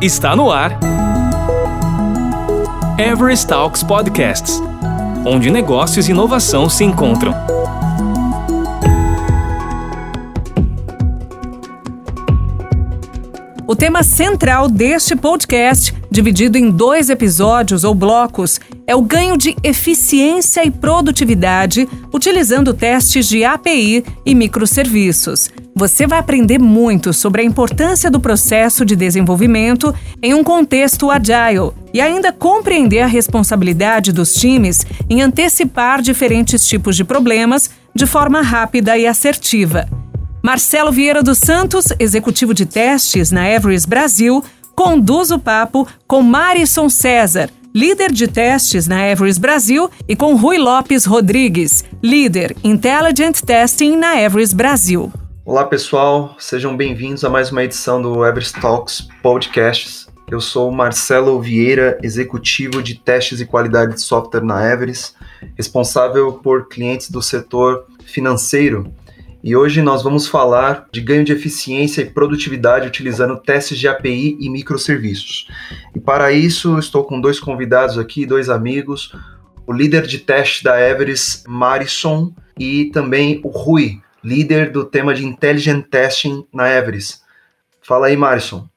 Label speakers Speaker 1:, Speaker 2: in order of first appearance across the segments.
Speaker 1: Está no ar. Everest Talks Podcasts onde negócios e inovação se encontram.
Speaker 2: O tema central deste podcast, dividido em dois episódios ou blocos, é o ganho de eficiência e produtividade utilizando testes de API e microserviços. Você vai aprender muito sobre a importância do processo de desenvolvimento em um contexto agile e ainda compreender a responsabilidade dos times em antecipar diferentes tipos de problemas de forma rápida e assertiva. Marcelo Vieira dos Santos, executivo de testes na Everest Brasil, conduz o papo com Marison César, líder de testes na Everest Brasil, e com Rui Lopes Rodrigues, líder Intelligent Testing na Everest Brasil.
Speaker 3: Olá pessoal, sejam bem-vindos a mais uma edição do Everest Talks Podcasts. Eu sou Marcelo Vieira, executivo de testes e qualidade de software na Everest, responsável por clientes do setor financeiro e hoje nós vamos falar de ganho de eficiência e produtividade utilizando testes de API e microserviços. E para isso, estou com dois convidados aqui, dois amigos, o líder de teste da Everest, Marison, e também o Rui, líder do tema de Intelligent Testing na Everest. Fala aí, Marison.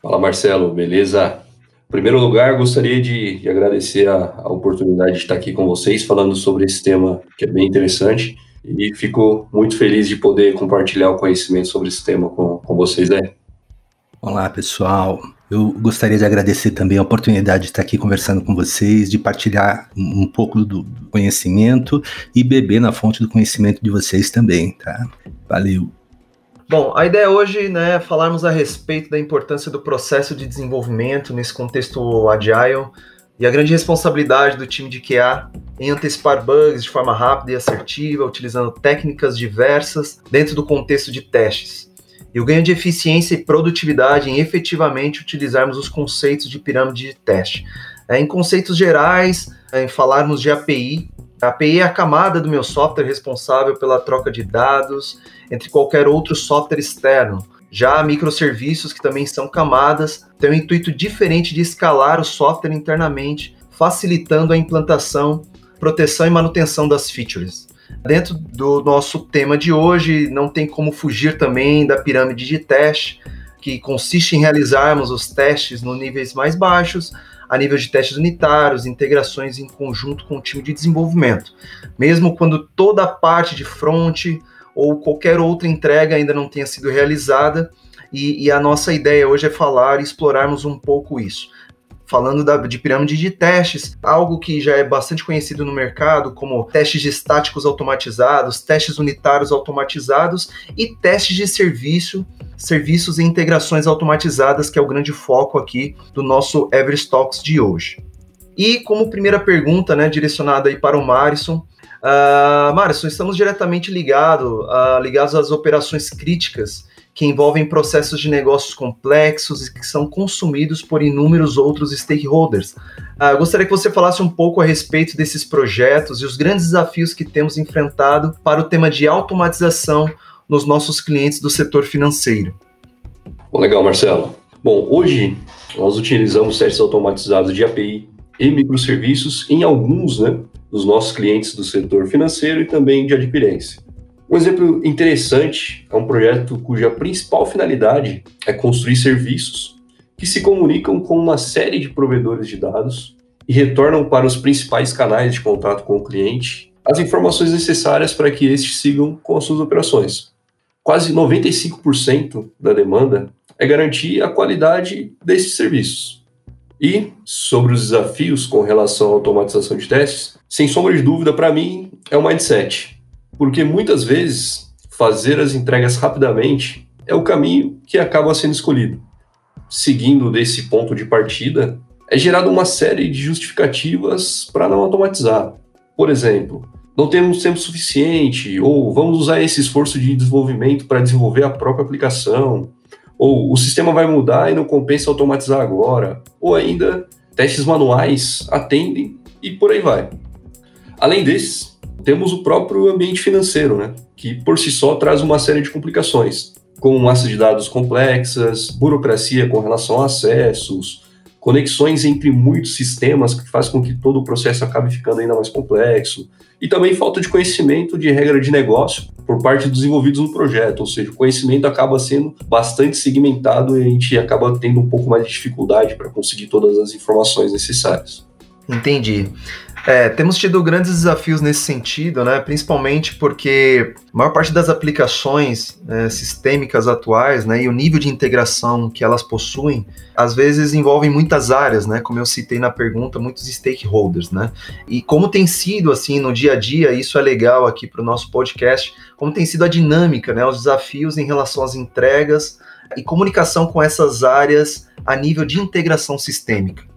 Speaker 4: Fala, Marcelo, beleza? Em primeiro lugar, gostaria de, de agradecer a, a oportunidade de estar aqui com vocês falando sobre esse tema que é bem interessante e fico muito feliz de poder compartilhar o conhecimento sobre esse tema com, com vocês aí.
Speaker 5: Olá, pessoal. Eu gostaria de agradecer também a oportunidade de estar aqui conversando com vocês, de partilhar um pouco do conhecimento e beber na fonte do conhecimento de vocês também, tá? Valeu.
Speaker 3: Bom, a ideia hoje né, é falarmos a respeito da importância do processo de desenvolvimento nesse contexto agile e a grande responsabilidade do time de QA em antecipar bugs de forma rápida e assertiva, utilizando técnicas diversas dentro do contexto de testes. E o ganho de eficiência e produtividade em efetivamente utilizarmos os conceitos de pirâmide de teste. É, em conceitos gerais, é, em falarmos de API, a API é a camada do meu software responsável pela troca de dados entre qualquer outro software externo, já microserviços, que também são camadas, têm um intuito diferente de escalar o software internamente, facilitando a implantação, proteção e manutenção das features. Dentro do nosso tema de hoje, não tem como fugir também da pirâmide de teste, que consiste em realizarmos os testes nos níveis mais baixos, a nível de testes unitários, integrações em conjunto com o time de desenvolvimento. Mesmo quando toda a parte de front, ou qualquer outra entrega ainda não tenha sido realizada. E, e a nossa ideia hoje é falar e explorarmos um pouco isso falando da, de pirâmide de testes, algo que já é bastante conhecido no mercado, como testes estáticos automatizados, testes unitários automatizados e testes de serviço, serviços e integrações automatizadas, que é o grande foco aqui do nosso Everest de hoje. E como primeira pergunta, né, direcionada aí para o Marison, Uh, Márcio, estamos diretamente ligado, uh, ligados às operações críticas que envolvem processos de negócios complexos e que são consumidos por inúmeros outros stakeholders. Uh, gostaria que você falasse um pouco a respeito desses projetos e os grandes desafios que temos enfrentado para o tema de automatização nos nossos clientes do setor financeiro.
Speaker 4: Bom, legal, Marcelo. Bom, hoje nós utilizamos testes automatizados de API e microserviços em alguns, né, dos nossos clientes do setor financeiro e também de adquirência. Um exemplo interessante é um projeto cuja principal finalidade é construir serviços que se comunicam com uma série de provedores de dados e retornam para os principais canais de contato com o cliente as informações necessárias para que estes sigam com as suas operações. Quase 95% da demanda é garantir a qualidade desses serviços. E sobre os desafios com relação à automatização de testes, sem sombra de dúvida, para mim, é o mindset. Porque muitas vezes fazer as entregas rapidamente é o caminho que acaba sendo escolhido. Seguindo desse ponto de partida, é gerada uma série de justificativas para não automatizar. Por exemplo, não temos tempo suficiente, ou vamos usar esse esforço de desenvolvimento para desenvolver a própria aplicação, ou o sistema vai mudar e não compensa automatizar agora, ou ainda testes manuais atendem e por aí vai. Além desses, temos o próprio ambiente financeiro, né, que por si só traz uma série de complicações. como massas de dados complexas, burocracia com relação a acessos, conexões entre muitos sistemas que faz com que todo o processo acabe ficando ainda mais complexo, e também falta de conhecimento de regra de negócio por parte dos envolvidos no projeto, ou seja, o conhecimento acaba sendo bastante segmentado e a gente acaba tendo um pouco mais de dificuldade para conseguir todas as informações necessárias.
Speaker 3: Entendi. É, temos tido grandes desafios nesse sentido, né? principalmente porque a maior parte das aplicações né, sistêmicas atuais né, e o nível de integração que elas possuem, às vezes envolvem muitas áreas, né? como eu citei na pergunta, muitos stakeholders. Né? E como tem sido assim no dia a dia, isso é legal aqui para o nosso podcast, como tem sido a dinâmica, né, os desafios em relação às entregas e comunicação com essas áreas a nível de integração sistêmica.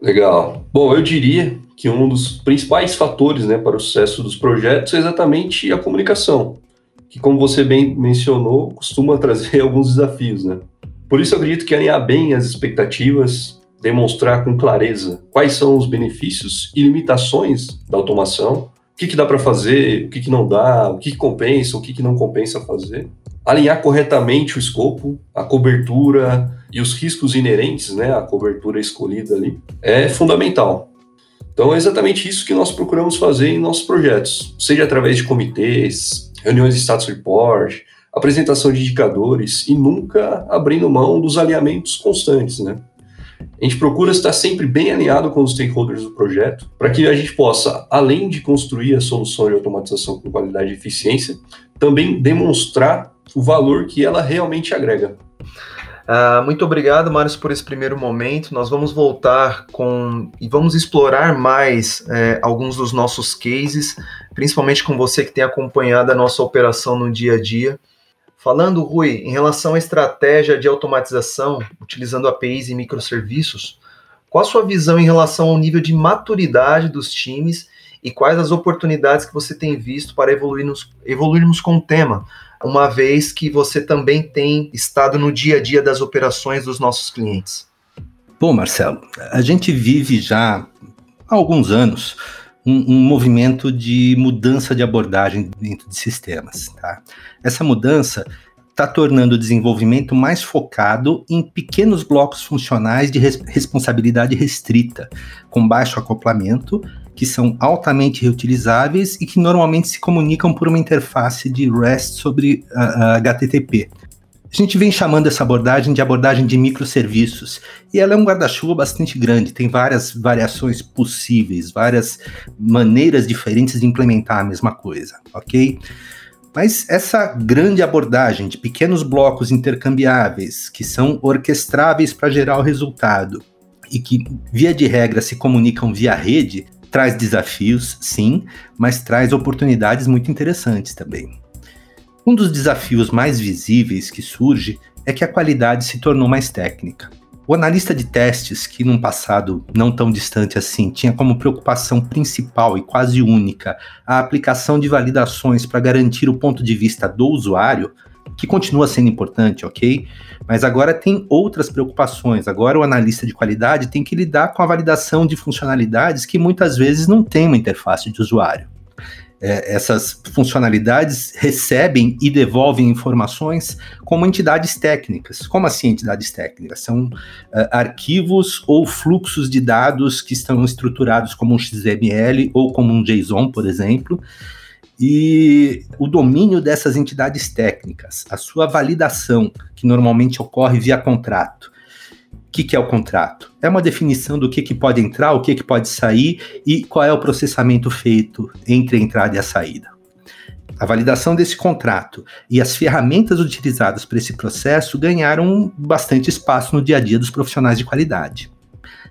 Speaker 4: Legal. Bom, eu diria que um dos principais fatores né, para o sucesso dos projetos é exatamente a comunicação, que, como você bem mencionou, costuma trazer alguns desafios. Né? Por isso, eu acredito que alinhar bem as expectativas, demonstrar com clareza quais são os benefícios e limitações da automação, o que, que dá para fazer, o que, que não dá, o que, que compensa, o que, que não compensa fazer, alinhar corretamente o escopo, a cobertura e os riscos inerentes né, à cobertura escolhida ali é fundamental. Então é exatamente isso que nós procuramos fazer em nossos projetos, seja através de comitês, reuniões de status report, apresentação de indicadores e nunca abrindo mão dos alinhamentos constantes, né? A gente procura estar sempre bem alinhado com os stakeholders do projeto, para que a gente possa, além de construir a solução de automatização com qualidade e eficiência, também demonstrar o valor que ela realmente agrega.
Speaker 3: Uh, muito obrigado, Mário, por esse primeiro momento. Nós vamos voltar com e vamos explorar mais é, alguns dos nossos cases, principalmente com você que tem acompanhado a nossa operação no dia a dia. Falando, Rui, em relação à estratégia de automatização, utilizando APIs e microserviços, qual a sua visão em relação ao nível de maturidade dos times e quais as oportunidades que você tem visto para evoluirmos, evoluirmos com o tema? Uma vez que você também tem estado no dia a dia das operações dos nossos clientes?
Speaker 5: Bom, Marcelo, a gente vive já há alguns anos um, um, movimento de mudança de abordagem dentro de sistemas. Tá? Essa mudança está tornando o desenvolvimento mais focado em pequenos blocos funcionais de res responsabilidade restrita, com baixo acoplamento que são altamente reutilizáveis e que normalmente se comunicam por uma interface de REST sobre uh, HTTP. A gente vem chamando essa abordagem de abordagem de microserviços, e ela é um guarda-chuva bastante grande, tem várias variações possíveis, várias maneiras diferentes de implementar a mesma coisa, ok? Mas essa grande abordagem de pequenos blocos intercambiáveis, que são orquestráveis para gerar o resultado, e que, via de regra, se comunicam via rede, Traz desafios, sim, mas traz oportunidades muito interessantes também. Um dos desafios mais visíveis que surge é que a qualidade se tornou mais técnica. O analista de testes, que num passado não tão distante assim, tinha como preocupação principal e quase única a aplicação de validações para garantir o ponto de vista do usuário, que continua sendo importante, ok? Mas agora tem outras preocupações. Agora o analista de qualidade tem que lidar com a validação de funcionalidades que muitas vezes não tem uma interface de usuário. É, essas funcionalidades recebem e devolvem informações como entidades técnicas. Como assim entidades técnicas? São uh, arquivos ou fluxos de dados que estão estruturados como um XML ou como um JSON, por exemplo, e o domínio dessas entidades técnicas, a sua validação, que normalmente ocorre via contrato. O que, que é o contrato? É uma definição do que, que pode entrar, o que, que pode sair e qual é o processamento feito entre a entrada e a saída. A validação desse contrato e as ferramentas utilizadas para esse processo ganharam bastante espaço no dia a dia dos profissionais de qualidade.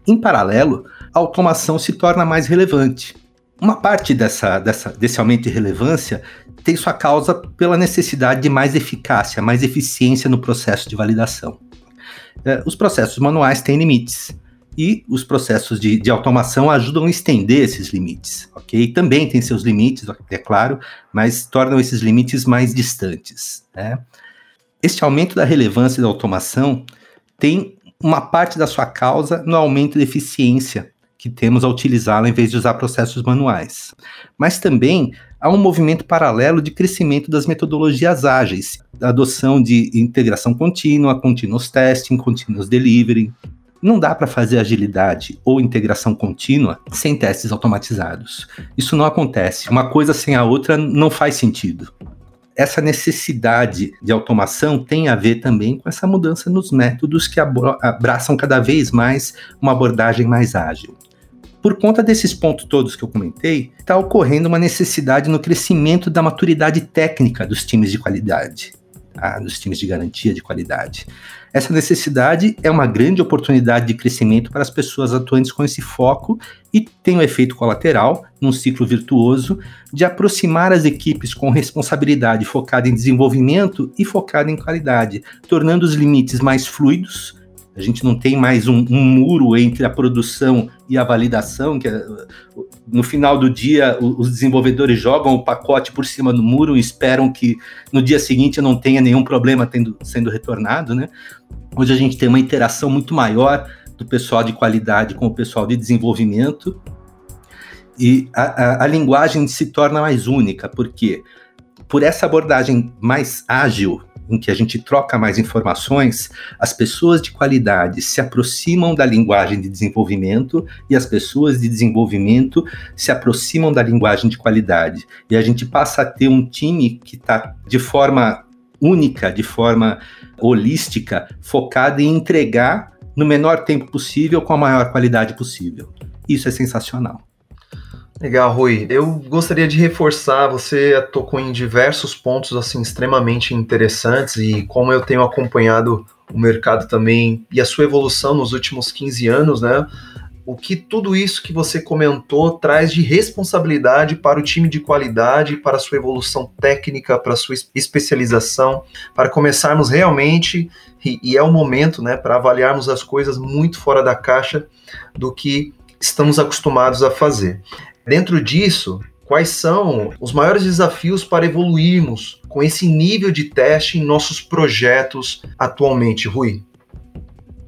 Speaker 5: Em paralelo, a automação se torna mais relevante uma parte dessa, dessa, desse aumento de relevância tem sua causa pela necessidade de mais eficácia, mais eficiência no processo de validação. É, os processos manuais têm limites e os processos de, de, automação ajudam a estender esses limites, ok? Também tem seus limites, é claro, mas tornam esses limites mais distantes. Né? Este aumento da relevância da automação tem uma parte da sua causa no aumento da eficiência que temos a utilizá-la em vez de usar processos manuais. Mas também há um movimento paralelo de crescimento das metodologias ágeis, adoção de integração contínua, continuous testing, continuous delivery. Não dá para fazer agilidade ou integração contínua sem testes automatizados. Isso não acontece. Uma coisa sem a outra não faz sentido essa necessidade de automação tem a ver também com essa mudança nos métodos que abraçam cada vez mais uma abordagem mais ágil. Por conta desses pontos todos que eu comentei, está ocorrendo uma necessidade no crescimento da maturidade técnica dos times de qualidade ah, dos times de garantia de qualidade. Essa necessidade é uma grande oportunidade de crescimento para as pessoas atuantes com esse foco e tem o um efeito colateral, num ciclo virtuoso, de aproximar as equipes com responsabilidade focada em desenvolvimento e focada em qualidade, tornando os limites mais fluidos a gente não tem mais um, um, muro entre a produção e a validação, que é, no final do dia os desenvolvedores jogam o pacote por cima do muro e esperam que no dia seguinte não tenha nenhum problema tendo, sendo retornado, né? Hoje a gente tem uma interação muito maior do pessoal de qualidade com o pessoal de desenvolvimento e a, a, a linguagem se torna mais única, porque por essa abordagem mais ágil em que a gente troca mais informações, as pessoas de qualidade se aproximam da linguagem de desenvolvimento e as pessoas de desenvolvimento se aproximam da linguagem de qualidade. E a gente passa a ter um time que está de forma única, de forma holística, focado em entregar no menor tempo possível com a maior qualidade possível. Isso é sensacional.
Speaker 3: Legal, Rui. Eu gostaria de reforçar, você tocou em diversos pontos assim extremamente interessantes e como eu tenho acompanhado o mercado também e a sua evolução nos últimos 15 anos, né? O que tudo isso que você comentou traz de responsabilidade para o time de qualidade, para a sua evolução técnica, para a sua especialização, para começarmos realmente, e, é o momento, né, para avaliarmos as coisas muito fora da caixa do que estamos acostumados a fazer. Dentro disso, quais são os maiores desafios para evoluirmos com esse nível de teste em nossos projetos atualmente, Rui?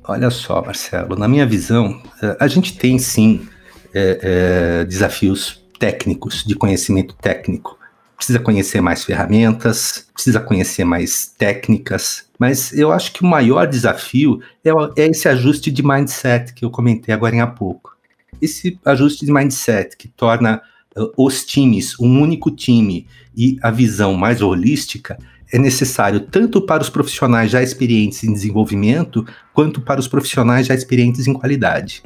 Speaker 5: Olha só, Marcelo, na minha visão, eh, a gente tem sim é, é, desafios técnicos, de conhecimento técnico. Precisa conhecer mais ferramentas, precisa conhecer mais técnicas, mas eu acho que o maior desafio é, é esse ajuste de mindset que eu comentei agora há pouco esse ajuste de mindset que torna uh, os times um único time e a visão mais holística é necessário tanto para os profissionais já experientes em desenvolvimento, quanto para os profissionais já experientes em qualidade.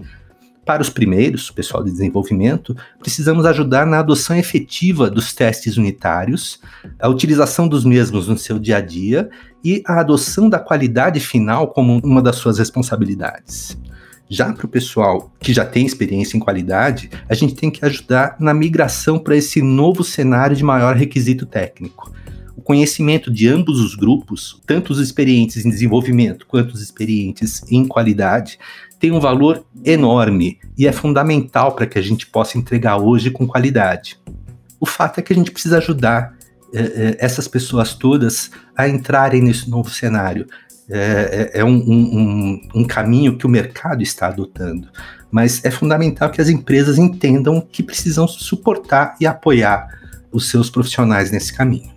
Speaker 5: Para os primeiros, pessoal de desenvolvimento, precisamos ajudar na adoção efetiva dos testes unitários, a utilização dos mesmos no seu dia a dia e a adoção da qualidade final como uma das suas responsabilidades. Já para o pessoal que já tem experiência em qualidade, a gente tem que ajudar na migração para esse novo cenário de maior requisito técnico. O conhecimento de ambos os grupos, tanto os experientes em desenvolvimento quanto os experientes em qualidade, tem um valor enorme e é fundamental para que a gente possa entregar hoje com qualidade. O fato é que a gente precisa ajudar eh, essas pessoas todas a entrarem nesse novo cenário, é, é um, um, um, caminho que o mercado está adotando. Mas é fundamental que as empresas entendam que precisam suportar e apoiar os seus profissionais nesse caminho.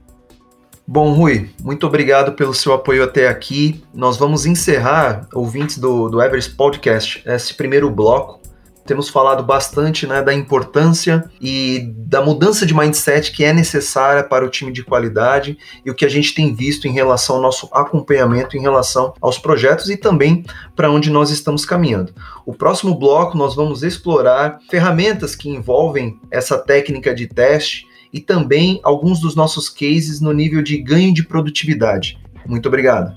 Speaker 3: Bom, Rui, muito obrigado pelo seu apoio até aqui. Nós vamos encerrar, ouvintes do, do Everest Podcast, esse primeiro bloco temos falado bastante né, da importância e da mudança de mindset que é necessária para o time de qualidade e o que a gente tem visto em relação ao nosso acompanhamento, em relação aos projetos e também para onde nós estamos caminhando. O próximo bloco nós vamos explorar ferramentas que envolvem essa técnica de teste e também alguns dos nossos cases no nível de ganho de produtividade. Muito obrigado.